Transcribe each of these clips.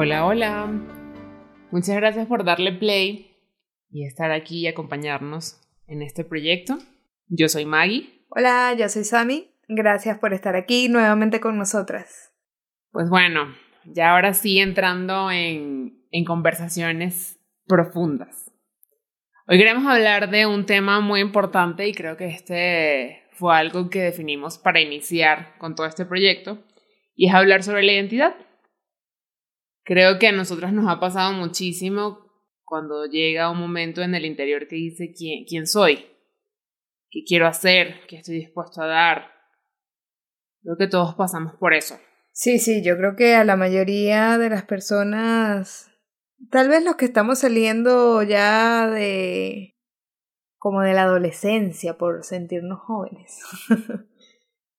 Hola, hola. Muchas gracias por darle play y estar aquí y acompañarnos en este proyecto. Yo soy Maggie. Hola, yo soy Sami. Gracias por estar aquí nuevamente con nosotras. Pues bueno, ya ahora sí entrando en, en conversaciones profundas. Hoy queremos hablar de un tema muy importante y creo que este fue algo que definimos para iniciar con todo este proyecto y es hablar sobre la identidad. Creo que a nosotras nos ha pasado muchísimo cuando llega un momento en el interior que dice quién, quién soy, qué quiero hacer, qué estoy dispuesto a dar. Creo que todos pasamos por eso. Sí, sí, yo creo que a la mayoría de las personas, tal vez los que estamos saliendo ya de como de la adolescencia por sentirnos jóvenes.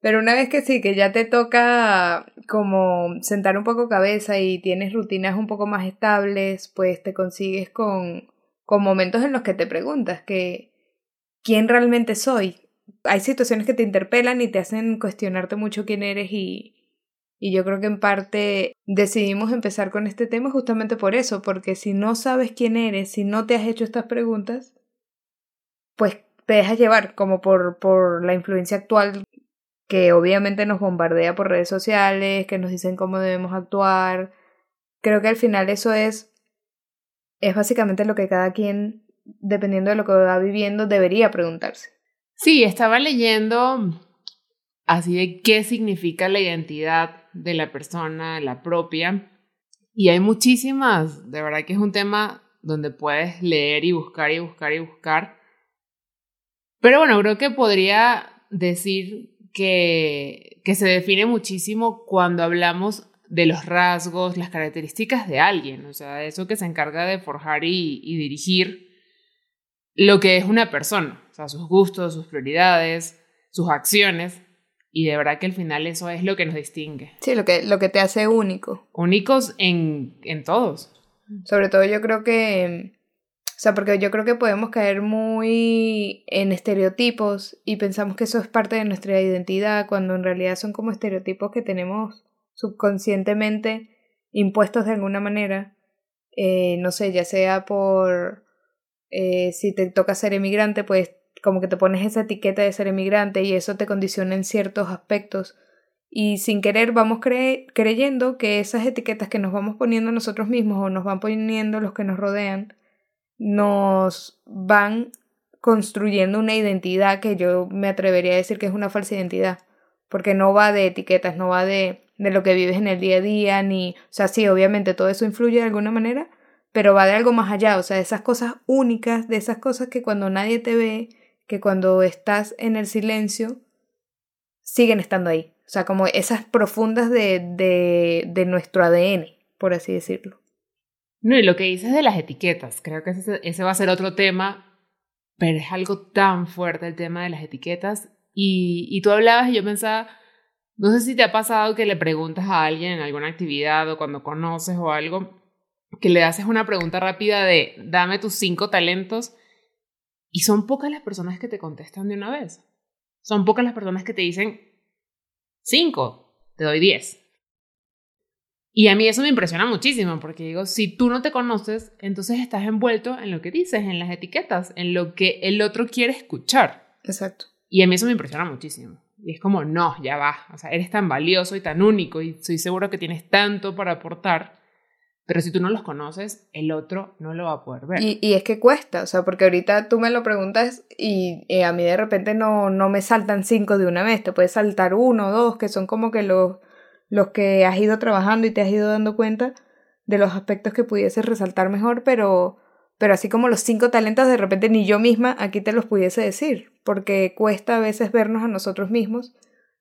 Pero una vez que sí, que ya te toca como sentar un poco cabeza y tienes rutinas un poco más estables, pues te consigues con, con momentos en los que te preguntas que quién realmente soy. Hay situaciones que te interpelan y te hacen cuestionarte mucho quién eres y, y yo creo que en parte decidimos empezar con este tema justamente por eso, porque si no sabes quién eres, si no te has hecho estas preguntas, pues te dejas llevar como por, por la influencia actual que obviamente nos bombardea por redes sociales, que nos dicen cómo debemos actuar. Creo que al final eso es, es básicamente lo que cada quien, dependiendo de lo que va viviendo, debería preguntarse. Sí, estaba leyendo así de qué significa la identidad de la persona, la propia. Y hay muchísimas, de verdad que es un tema donde puedes leer y buscar y buscar y buscar. Pero bueno, creo que podría decir que, que se define muchísimo cuando hablamos de los rasgos, las características de alguien, o sea, eso que se encarga de forjar y, y, dirigir lo que es una persona, o sea, sus gustos, sus prioridades, sus acciones, y de verdad que al final eso es lo que nos distingue. Sí, lo que, lo que te hace único. Únicos en, en todos. Sobre todo yo creo que sea, porque yo creo que podemos caer muy en estereotipos y pensamos que eso es parte de nuestra identidad, cuando en realidad son como estereotipos que tenemos subconscientemente impuestos de alguna manera. Eh, no sé, ya sea por eh, si te toca ser emigrante, pues como que te pones esa etiqueta de ser emigrante y eso te condiciona en ciertos aspectos. Y sin querer vamos cre creyendo que esas etiquetas que nos vamos poniendo nosotros mismos o nos van poniendo los que nos rodean, nos van construyendo una identidad que yo me atrevería a decir que es una falsa identidad, porque no va de etiquetas, no va de, de lo que vives en el día a día, ni, o sea, sí, obviamente todo eso influye de alguna manera, pero va de algo más allá, o sea, de esas cosas únicas, de esas cosas que cuando nadie te ve, que cuando estás en el silencio, siguen estando ahí, o sea, como esas profundas de, de, de nuestro ADN, por así decirlo. No, y lo que dices de las etiquetas, creo que ese, va a ser otro tema, pero es algo tan fuerte el tema de las etiquetas. Y, y tú hablabas y yo pensaba, no sé si te ha pasado que le preguntas a alguien en alguna actividad o cuando conoces o algo, que le haces una pregunta rápida de, dame tus cinco talentos, y son pocas las personas que te contestan de una vez. Son pocas las personas que te dicen, cinco, te doy diez. Y a mí eso me impresiona muchísimo, porque digo, si tú no te conoces, entonces estás envuelto en lo que dices, en las etiquetas, en lo que el otro quiere escuchar. Exacto. Y a mí eso me impresiona muchísimo. Y es como, no, ya va. O sea, eres tan valioso y tan único y estoy seguro que tienes tanto para aportar. Pero si tú no los conoces, el otro no lo va a poder ver. Y, y es que cuesta, o sea, porque ahorita tú me lo preguntas y, y a mí de repente no, no me saltan cinco de una vez, te puede saltar uno o dos, que son como que los los que has ido trabajando y te has ido dando cuenta de los aspectos que pudieses resaltar mejor, pero, pero así como los cinco talentos, de repente ni yo misma aquí te los pudiese decir, porque cuesta a veces vernos a nosotros mismos,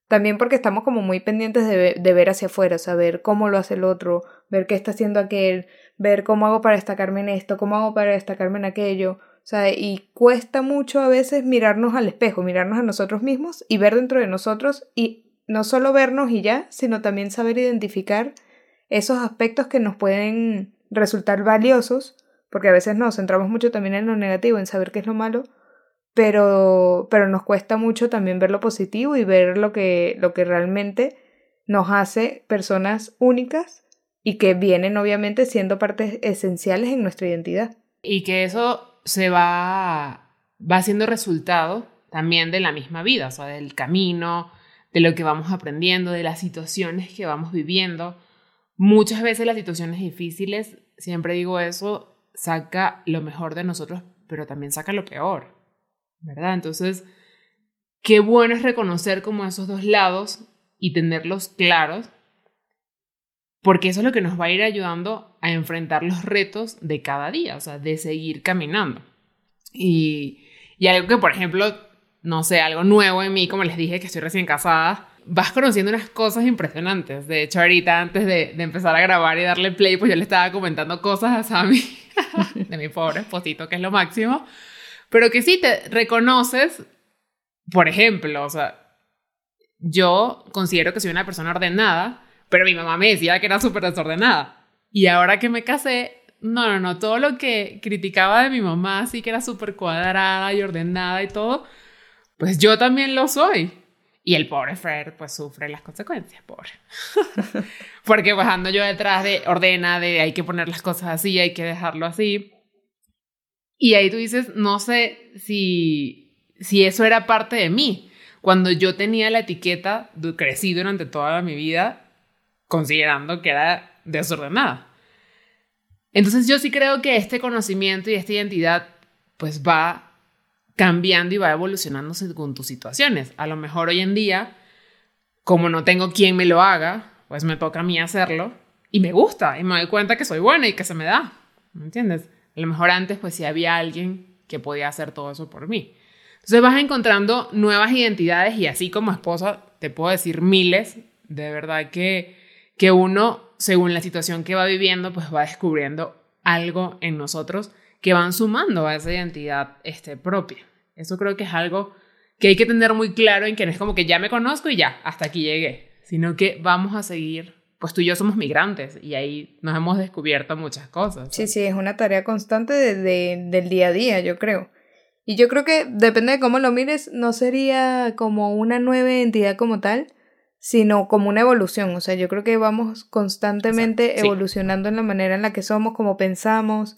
también porque estamos como muy pendientes de, ver hacia afuera, saber cómo lo hace el otro, ver qué está haciendo aquel, ver cómo hago para destacarme en esto, cómo hago para destacarme en aquello. O sea, y cuesta mucho a veces mirarnos al espejo, mirarnos a nosotros mismos y ver dentro de nosotros y no solo vernos y ya, sino también saber identificar esos aspectos que nos pueden resultar valiosos, porque a veces nos centramos mucho también en lo negativo, en saber qué es lo malo, pero, pero nos cuesta mucho también ver lo positivo y ver lo que, lo que realmente nos hace personas únicas y que vienen obviamente siendo partes esenciales en nuestra identidad. Y que eso se va, va siendo resultado también de la misma vida, o sea, del camino, de lo que vamos aprendiendo, de las situaciones que vamos viviendo. Muchas veces las situaciones difíciles, siempre digo eso, saca lo mejor de nosotros, pero también saca lo peor, ¿verdad? Entonces, qué bueno es reconocer como esos dos lados y tenerlos claros, porque eso es lo que nos va a ir ayudando a enfrentar los retos de cada día, o sea, de seguir caminando. Y, y algo que, por ejemplo, no sé, algo nuevo en mí, como les dije que estoy recién casada, vas conociendo unas cosas impresionantes. De hecho, ahorita antes de, empezar a grabar y darle play, pues yo le estaba comentando cosas a Sammy, de mi pobre esposito, que es lo máximo. Pero que sí te reconoces, por ejemplo, o sea, yo considero que soy una persona ordenada, pero mi mamá me decía que era súper desordenada. Y ahora que me casé, no, no, no, todo lo que criticaba de mi mamá, sí que era súper cuadrada y ordenada y todo, pues yo también lo soy. Y el pobre Fred pues sufre las consecuencias, pobre. Porque pues ando yo detrás de ordena, de hay que poner las cosas así, hay que dejarlo así. Y ahí tú dices, no sé si, si eso era parte de mí. Cuando yo tenía la etiqueta, crecí durante toda mi vida considerando que era desordenada. Entonces yo sí creo que este conocimiento y esta identidad pues va cambiando y va evolucionando según tus situaciones. A lo mejor hoy en día, como no tengo quien me lo haga, pues me toca a mí hacerlo y me gusta y me doy cuenta que soy buena y que se me da. ¿Me entiendes? A lo mejor antes pues sí había alguien que podía hacer todo eso por mí. Entonces vas encontrando nuevas identidades y así como esposa te puedo decir miles, de verdad que, que uno, según la situación que va viviendo, pues va descubriendo algo en nosotros que van sumando a esa identidad este, propia. Eso creo que es algo que hay que tener muy claro en que no es como que ya me conozco y ya, hasta aquí llegué, sino que vamos a seguir, pues tú y yo somos migrantes y ahí nos hemos descubierto muchas cosas. Sí, sí, es una tarea constante de, del día a día, yo creo. Y yo creo que depende de cómo lo mires, no sería como una nueva identidad como tal, sino como una evolución. O sea, yo creo que vamos constantemente evolucionando en la manera en la que somos, como pensamos.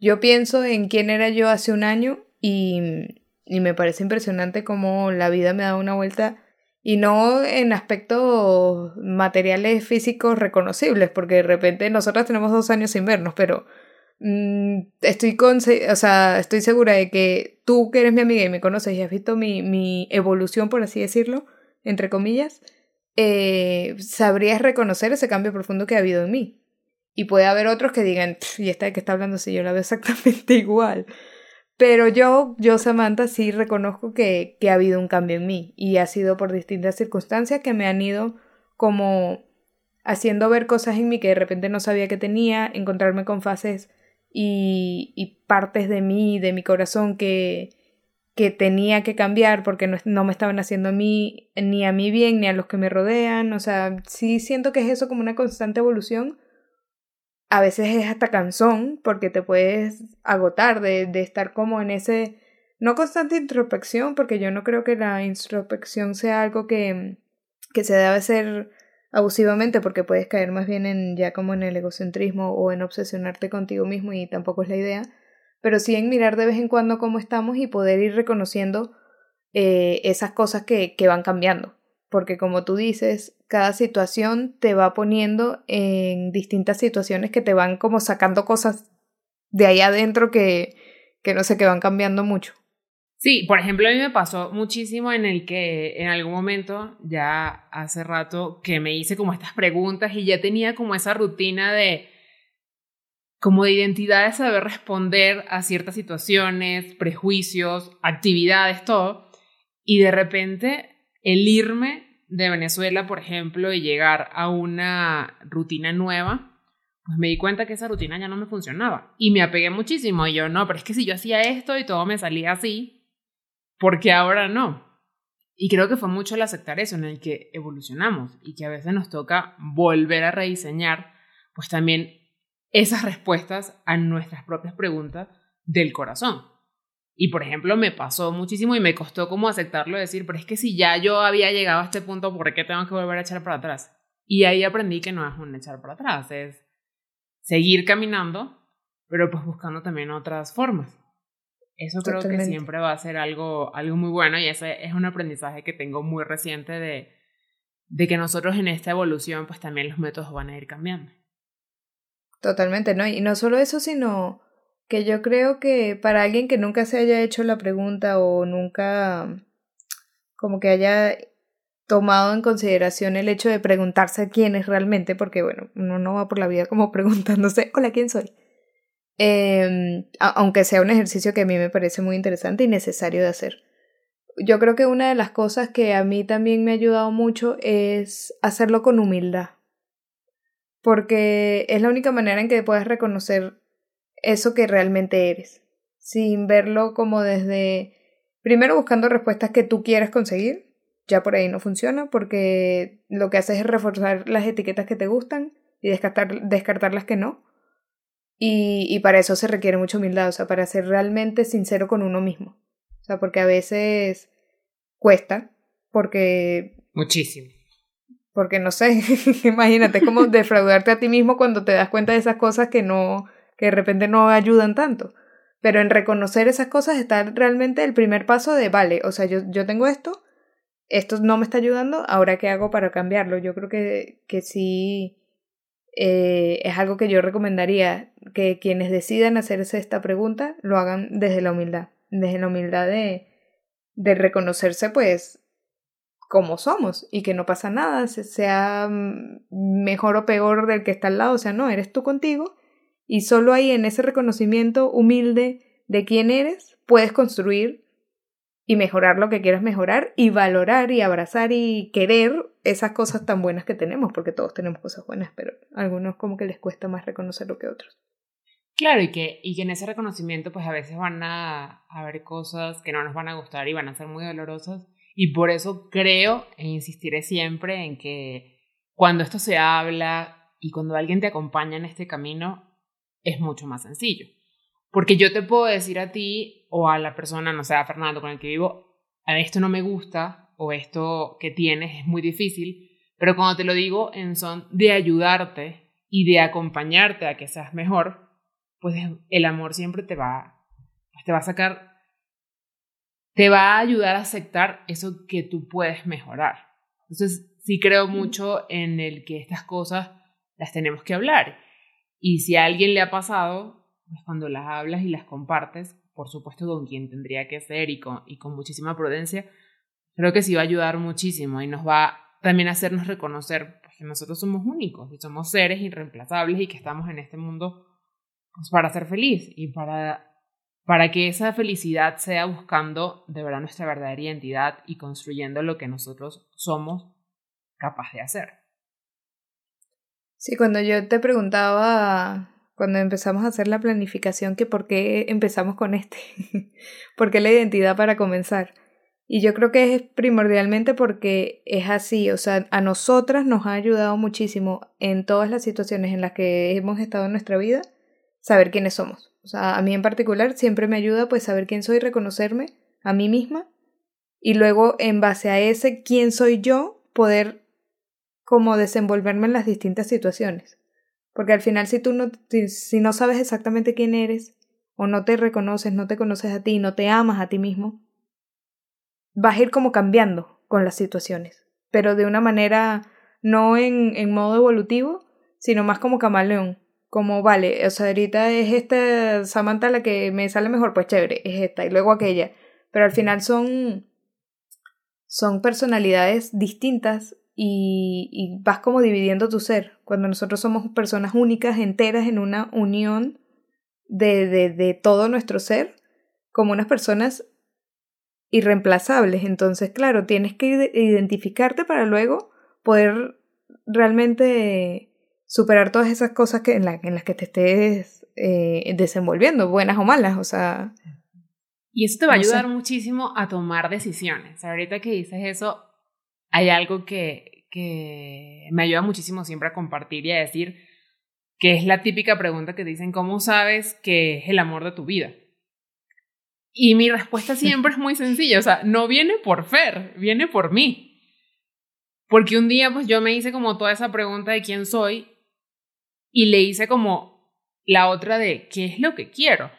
Yo pienso en quién era yo hace un año y y me parece impresionante cómo la vida me da una vuelta y no en aspectos materiales físicos reconocibles, porque de repente nosotras tenemos dos años sin vernos, pero mm, estoy, con, o sea, estoy segura de que tú que eres mi amiga y me conoces y has visto mi, mi evolución, por así decirlo, entre comillas, eh, sabrías reconocer ese cambio profundo que ha habido en mí. Y puede haber otros que digan, y esta de que está hablando si yo la veo exactamente igual. Pero yo, yo Samantha, sí reconozco que, que ha habido un cambio en mí y ha sido por distintas circunstancias que me han ido como haciendo ver cosas en mí que de repente no sabía que tenía, encontrarme con fases y, y partes de mí, de mi corazón que, que tenía que cambiar porque no, no, me estaban haciendo a mí, ni a mí bien, ni a los que me rodean. O sea, sí siento que es eso como una constante evolución, a veces es hasta cansón porque te puedes agotar de, de estar como en ese, no constante introspección, porque yo no creo que la introspección sea algo que, que se debe hacer abusivamente porque puedes caer más bien en ya como en el egocentrismo o en obsesionarte contigo mismo y tampoco es la idea, pero sí en mirar de vez en cuando cómo estamos y poder ir reconociendo eh, esas cosas que, que van cambiando porque como tú dices, cada situación te va poniendo en distintas situaciones que te van como sacando cosas de ahí adentro que, que no sé, que van cambiando mucho. Sí, por ejemplo, a mí me pasó muchísimo en el que en algún momento, ya hace rato, que me hice como estas preguntas y ya tenía como esa rutina de, como de identidad de saber responder a ciertas situaciones, prejuicios, actividades, todo. Y de repente el irme de Venezuela, por ejemplo, y llegar a una rutina nueva, pues me di cuenta que esa rutina ya no me funcionaba. Y me apegué muchísimo. Y yo, no, pero es que si yo hacía esto y todo me salía así, ¿por qué ahora no? Y creo que fue mucho el aceptar eso, en el que evolucionamos y que a veces nos toca volver a rediseñar, pues también esas respuestas a nuestras propias preguntas del corazón. Y por ejemplo, me pasó muchísimo y me costó como aceptarlo, decir, pero es que si ya yo había llegado a este punto, ¿por qué tengo que volver a echar para atrás? Y ahí aprendí que no es un echar para atrás, es seguir caminando, pero pues buscando también otras formas. Eso creo que siempre va a ser algo, algo muy bueno y ese es un aprendizaje que tengo muy reciente de, de que nosotros en esta evolución pues también los métodos van a ir cambiando. Totalmente, ¿no? Y no solo eso, sino que yo creo que para alguien que nunca se haya hecho la pregunta o nunca como que haya tomado en consideración el hecho de preguntarse quién es realmente, porque bueno, uno no va por la vida como preguntándose, hola, ¿quién soy? Eh, aunque sea un ejercicio que a mí me parece muy interesante y necesario de hacer. Yo creo que una de las cosas que a mí también me ha ayudado mucho es hacerlo con humildad, porque es la única manera en que puedes reconocer eso que realmente eres, sin verlo como desde, primero buscando respuestas que tú quieres conseguir, ya por ahí no funciona porque lo que haces es reforzar las etiquetas que te gustan y descartar, descartar las que no. Y, y para eso se requiere mucha humildad, o sea, para ser realmente sincero con uno mismo. O sea, porque a veces cuesta, porque... Muchísimo. Porque no sé, imagínate como defraudarte a ti mismo cuando te das cuenta de esas cosas que no, que de repente no ayudan tanto. Pero en reconocer esas cosas está realmente el primer paso de, vale, o sea, yo, yo tengo esto, esto no me está ayudando, ahora qué hago para cambiarlo. Yo creo que, que sí eh, es algo que yo recomendaría, que quienes decidan hacerse esta pregunta lo hagan desde la humildad, desde la humildad de, de reconocerse pues como somos y que no pasa nada, sea mejor o peor del que está al lado, o sea, no, eres tú contigo y solo ahí en ese reconocimiento humilde de quién eres puedes construir y mejorar lo que quieras mejorar y valorar y abrazar y querer esas cosas tan buenas que tenemos, porque todos tenemos cosas buenas, pero a algunos como que les cuesta más reconocerlo que otros. Claro, y que, y en ese reconocimiento pues a veces van a haber cosas que no nos van a gustar y van a ser muy dolorosas y por eso creo e insistiré siempre en que cuando esto se habla y cuando alguien te acompaña en este camino es mucho más sencillo. Porque yo te puedo decir a ti o a la persona, no sé, a Fernando con el que vivo, a esto no me gusta o esto que tienes es muy difícil, pero cuando te lo digo en son de ayudarte y de acompañarte a que seas mejor, pues el amor siempre te va, pues te va a sacar, te va a ayudar a aceptar eso que tú puedes mejorar. Entonces, sí creo mucho en el que estas cosas las tenemos que hablar. Y si a alguien le ha pasado, pues cuando las hablas y las compartes, por supuesto con quien tendría que ser y con, y con muchísima prudencia, creo que sí va a ayudar muchísimo y nos va también a hacernos reconocer pues, que nosotros somos únicos y somos seres irreemplazables y que estamos en este mundo pues, para ser feliz y para, para que esa felicidad sea buscando de verdad nuestra verdadera identidad y construyendo lo que nosotros somos capaces de hacer. Sí, cuando yo te preguntaba cuando empezamos a hacer la planificación que por qué empezamos con este, por qué la identidad para comenzar. Y yo creo que es primordialmente porque es así, o sea, a nosotras nos ha ayudado muchísimo en todas las situaciones en las que hemos estado en nuestra vida saber quiénes somos. O sea, a mí en particular siempre me ayuda pues saber quién soy, reconocerme a mí misma y luego en base a ese quién soy yo poder como desenvolverme en las distintas situaciones. Porque al final si tú no, si, no sabes exactamente quién eres, o no te reconoces, no te conoces a ti, no te amas a ti mismo, vas a ir como cambiando con las situaciones, pero de una manera no en, en modo evolutivo, sino más como camaleón, como vale, o sea, ahorita es esta Samantha la que me sale mejor, pues chévere, es esta, y luego aquella, pero al final son, son personalidades distintas y, y vas como dividiendo tu ser. Cuando nosotros somos personas únicas, enteras, en una unión de, de, de todo nuestro ser, como unas personas irreemplazables. Entonces, claro, tienes que identificarte para luego poder realmente superar todas esas cosas que, en, en las que te estés eh, desenvolviendo, buenas o malas, o sea... Y eso te va a ayudar muchísimo a tomar decisiones. Ahorita que dices eso, hay algo que, que me ayuda muchísimo siempre a compartir y a decir que es la típica pregunta que dicen, ¿cómo sabes que es el amor de tu vida? Y mi respuesta siempre es muy sencilla, o sea, no viene por Fer, viene por mí. Porque un día pues yo me hice como toda esa pregunta de quién soy y le hice como la otra de qué es lo que quiero.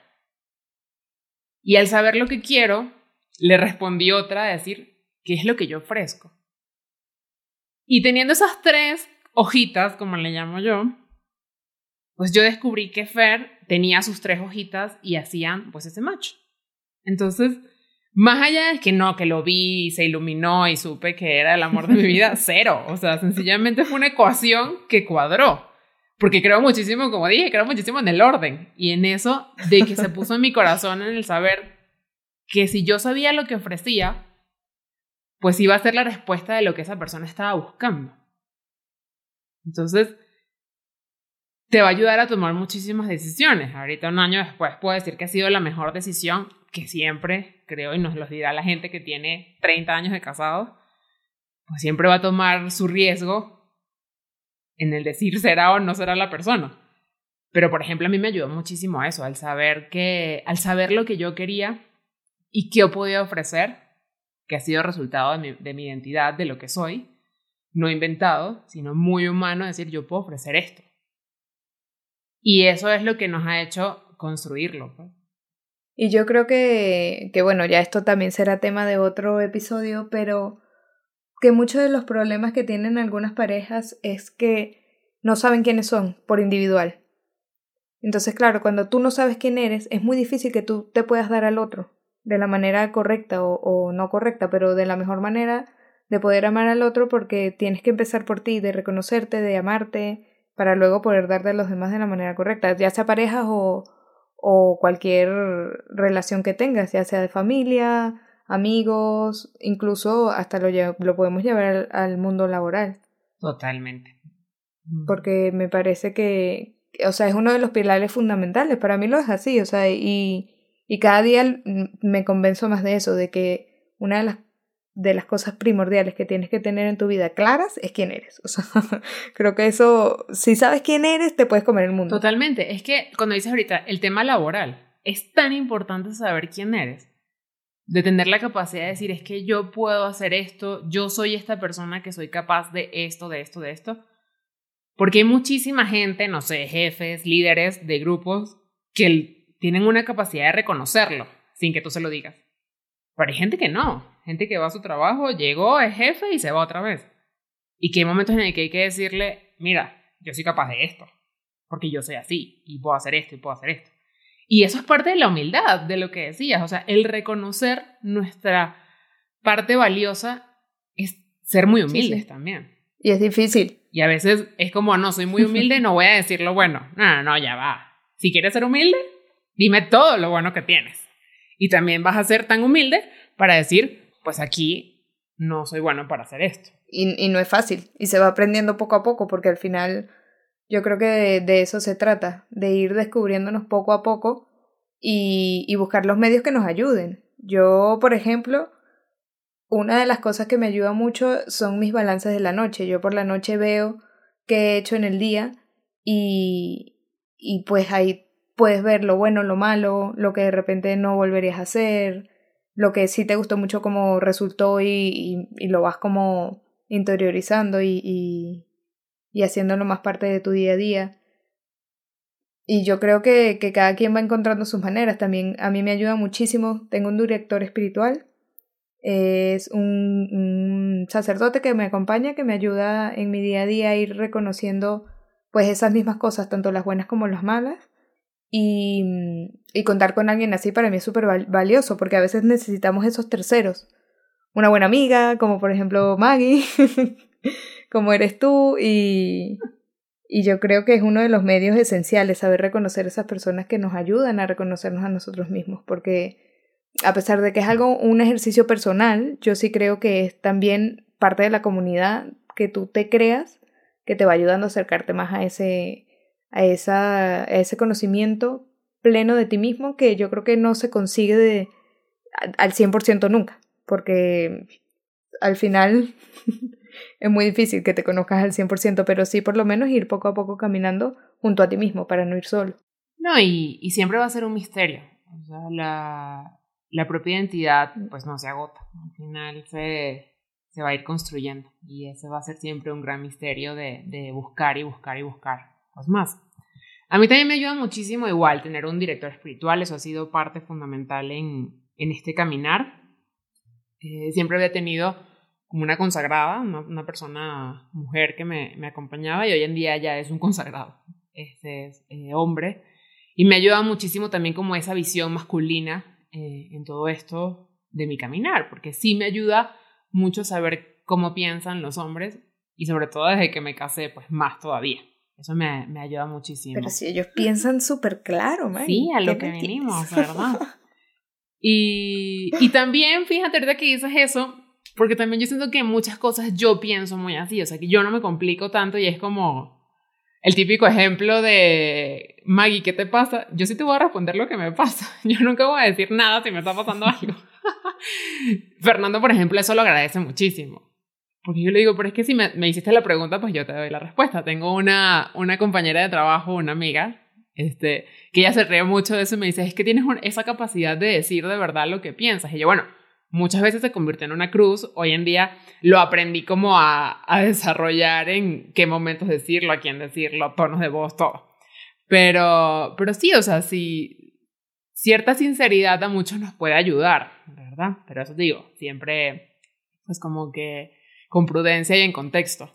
Y al saber lo que quiero, le respondí otra de decir qué es lo que yo ofrezco. Y teniendo esas tres hojitas, como le llamo yo, pues yo descubrí que Fer tenía sus tres hojitas y hacían pues ese match. Entonces, más allá de que no, que lo vi, se iluminó y supe que era el amor de mi vida, cero. O sea, sencillamente fue una ecuación que cuadró. Porque creo muchísimo, como dije, creo muchísimo en el orden y en eso de que se puso en mi corazón en el saber que si yo sabía lo que ofrecía, pues iba a ser la respuesta de lo que esa persona estaba buscando. Entonces, te va a ayudar a tomar muchísimas decisiones. Ahorita, un año después, puedo decir que ha sido la mejor decisión que siempre, creo, y nos lo dirá la gente que tiene 30 años de casado, pues siempre va a tomar su riesgo en el decir será o no será la persona. Pero, por ejemplo, a mí me ayudó muchísimo eso, al saber que, al saber lo que yo quería y qué yo podía ofrecer, que ha sido resultado de mi, de mi identidad, de lo que soy, no inventado, sino muy humano, decir yo puedo ofrecer esto. Y eso es lo que nos ha hecho construirlo. Pues. Y yo creo que, que, bueno, ya esto también será tema de otro episodio, pero que muchos de los problemas que tienen algunas parejas es que no saben quiénes son por individual. Entonces, claro, cuando tú no sabes quién eres, es muy difícil que tú te puedas dar al otro de la manera correcta o, o no correcta, pero de la mejor manera de poder amar al otro porque tienes que empezar por ti, de reconocerte, de amarte, para luego poder darte a los demás de la manera correcta, ya sea parejas o, o cualquier relación que tengas, ya sea de familia, amigos, incluso hasta lo, lo podemos llevar al, mundo laboral. Totalmente. Porque me parece que, o sea, es uno de los pilares fundamentales. Para mí lo es así, o sea, y, y cada día me convenzo más de eso, de que una de las de las cosas primordiales que tienes que tener en tu vida claras es quién eres. O sea, creo que eso, si sabes quién eres, te puedes comer el mundo. Totalmente. Es que cuando dices ahorita el tema laboral, es tan importante saber quién eres. De tener la capacidad de decir, es que yo puedo hacer esto, yo soy esta persona que soy capaz de esto, de esto, de esto. Porque hay muchísima gente, no sé, jefes, líderes de grupos, que tienen una capacidad de reconocerlo sin que tú se lo digas. Pero hay gente que no gente que va a su trabajo, llegó, es jefe y se va otra vez. Y que hay momentos en el que hay que decirle, mira, yo soy capaz de esto, porque yo soy así, y puedo hacer esto, y puedo hacer esto. Y eso es parte de la humildad, de lo que decías, o sea, el reconocer nuestra parte valiosa es ser muy humildes también. Y es difícil. Y a veces es como, no, soy muy humilde, no voy a decir lo bueno. No, no, no, ya va. Si quieres ser humilde, dime todo lo bueno que tienes. Y también vas a ser tan humilde para decir, pues aquí no soy bueno para hacer esto. Y, no es fácil, y se va aprendiendo poco a poco, porque al final yo creo que de, eso se trata, de ir descubriéndonos poco a poco y, y buscar los medios que nos ayuden. Yo, por ejemplo, una de las cosas que me ayuda mucho son mis balances de la noche. Yo por la noche veo qué he hecho en el día y, y pues ahí puedes ver lo bueno, lo malo, lo que de repente no volverías a hacer, lo que sí te gustó mucho como resultó y, lo vas como interiorizando y, y, y, haciéndolo más parte de tu día a día. Y yo creo que, que cada quien va encontrando sus maneras. También a mí me ayuda muchísimo. Tengo un director espiritual. Es un, un sacerdote que me acompaña, que me ayuda en mi día a día a ir reconociendo pues esas mismas cosas, tanto las buenas como las malas y, contar con alguien así para mí es súper valioso porque a veces necesitamos esos terceros. Una buena amiga, como por ejemplo Maggie, como eres tú, y, y yo creo que es uno de los medios esenciales saber reconocer esas personas que nos ayudan a reconocernos a nosotros mismos, porque a pesar de que es algo, un ejercicio personal, yo sí creo que es también parte de la comunidad que tú te creas que te va ayudando a acercarte más a ese, a esa, a ese conocimiento pleno de ti mismo que yo creo que no se consigue de, al 100% nunca, porque al final es muy difícil que te conozcas al 100%, pero sí por lo menos ir poco a poco caminando junto a ti mismo para no ir solo. No, y, y siempre va a ser un misterio. O sea, la, la propia identidad pues no se agota. Al final se, se va a ir construyendo y ese va a ser siempre un gran misterio de, de buscar y buscar y buscar más. A mí también me ayuda muchísimo igual tener un director espiritual, eso ha sido parte fundamental en, en este caminar. Eh, siempre había tenido como una consagrada, una, persona, mujer que me, me, acompañaba y hoy en día ya es un consagrado, este es eh, hombre. Y me ayuda muchísimo también como esa visión masculina eh, en todo esto de mi caminar, porque sí me ayuda mucho saber cómo piensan los hombres y sobre todo desde que me casé, pues más todavía. Eso me, me ayuda muchísimo. Pero si ellos piensan súper claro, man. Sí, a lo que venimos, ¿verdad? y, y también, fíjate, ahorita que dices eso, porque también yo siento que muchas cosas yo pienso muy así, o sea, que yo no me complico tanto y es como el típico ejemplo de Maggie, ¿qué te pasa? Yo sí te voy a responder lo que me pasa. Yo nunca voy a decir nada si me está pasando algo. Fernando, por ejemplo, eso lo agradece muchísimo. Porque yo le digo, pero es que si me, me, hiciste la pregunta, pues yo te doy la respuesta. Tengo una, una compañera de trabajo, una amiga, este, que ella se ríe mucho de eso y me dice, es que tienes esa capacidad de decir de verdad lo que piensas. Y yo, bueno, muchas veces se convirtió en una cruz. Hoy en día lo aprendí como a, a desarrollar en qué momentos decirlo, a quién decirlo, tonos de voz, todo. Pero, pero sí, o sea, sí, cierta sinceridad a muchos nos puede ayudar, ¿verdad? Pero eso digo, siempre, pues como que con prudencia y en contexto.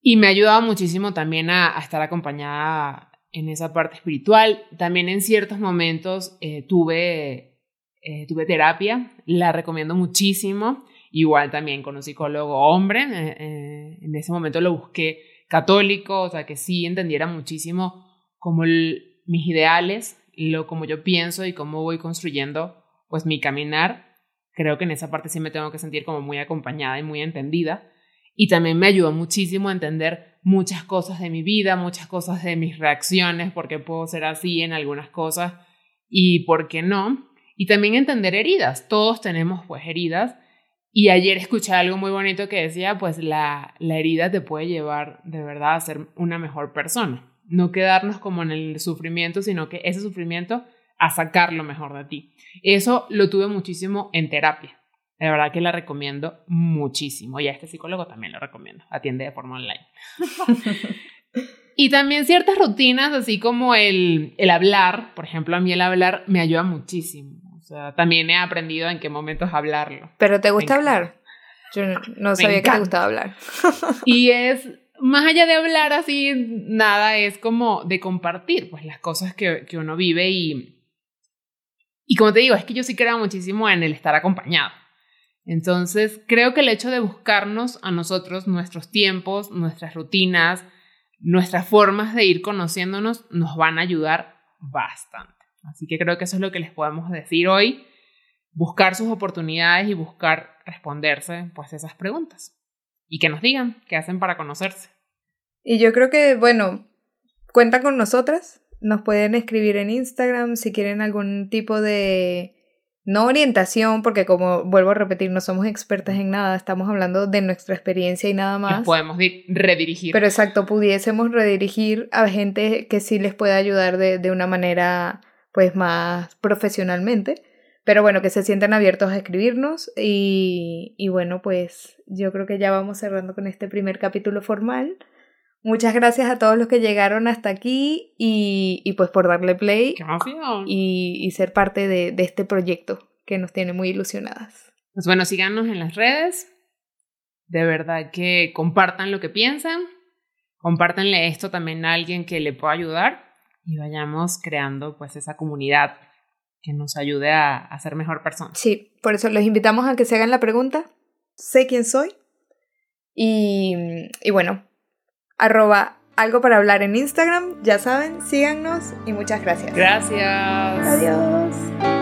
Y me ha ayudado muchísimo también a, estar acompañada en esa parte espiritual. También en ciertos momentos eh, tuve eh, tuve terapia, la recomiendo muchísimo. Igual también con un psicólogo hombre, eh, en ese momento lo busqué católico, o sea, que sí entendiera muchísimo como mis ideales, lo como yo pienso y cómo voy construyendo pues mi caminar. Creo que en esa parte sí me tengo que sentir como muy acompañada y muy entendida. Y también me ayudó muchísimo a entender muchas cosas de mi vida, muchas cosas de mis reacciones, por qué puedo ser así en algunas cosas y por qué no. Y también entender heridas. Todos tenemos pues heridas. Y ayer escuché algo muy bonito que decía, pues la, la herida te puede llevar de verdad a ser una mejor persona. No quedarnos como en el sufrimiento, sino que ese sufrimiento a sacar lo mejor de ti. Eso lo tuve muchísimo en terapia. De verdad que la recomiendo muchísimo. Y a este psicólogo también lo recomiendo. Atiende de forma online. Y también ciertas rutinas, así como el, el hablar, por ejemplo, a mí el hablar me ayuda muchísimo. O sea, también he aprendido en qué momentos hablarlo. ¿Pero te gusta hablar? Yo no, sabía que te gustaba hablar. y es, más allá de hablar así, nada, es como de compartir, pues, las cosas que, que uno vive y... Y como te digo, es que yo sí creo muchísimo en el estar acompañado. Entonces, creo que el hecho de buscarnos a nosotros, nuestros tiempos, nuestras rutinas, nuestras formas de ir conociéndonos nos van a ayudar bastante. Así que creo que eso es lo que les podemos decir hoy, buscar sus oportunidades y buscar responderse pues esas preguntas y que nos digan qué hacen para conocerse. Y yo creo que, bueno, cuenta con nosotras, nos pueden escribir en Instagram si quieren algún tipo de no orientación, porque como vuelvo a repetir, no somos expertas en nada, estamos hablando de nuestra experiencia y nada más. podemos redirigir. Pero exacto, pudiésemos redirigir a gente que sí les pueda ayudar de, de una manera pues más profesionalmente. Pero bueno, que se sientan abiertos a escribirnos y, y bueno, pues yo creo que ya vamos cerrando con este primer capítulo formal. Muchas gracias a todos los que llegaron hasta aquí y, y pues por darle play y, y, ser parte de, de, este proyecto que nos tiene muy ilusionadas. Pues bueno, síganos en las redes. De verdad que compartan lo que piensan. Compártanle esto también a alguien que le pueda ayudar y vayamos creando pues esa comunidad que nos ayude a, a ser mejor persona. Sí, por eso los invitamos a que se hagan la pregunta. Sé quién soy. Y, y bueno, arroba algo para hablar en Instagram. Ya saben, síganos y muchas gracias. Gracias. Adiós.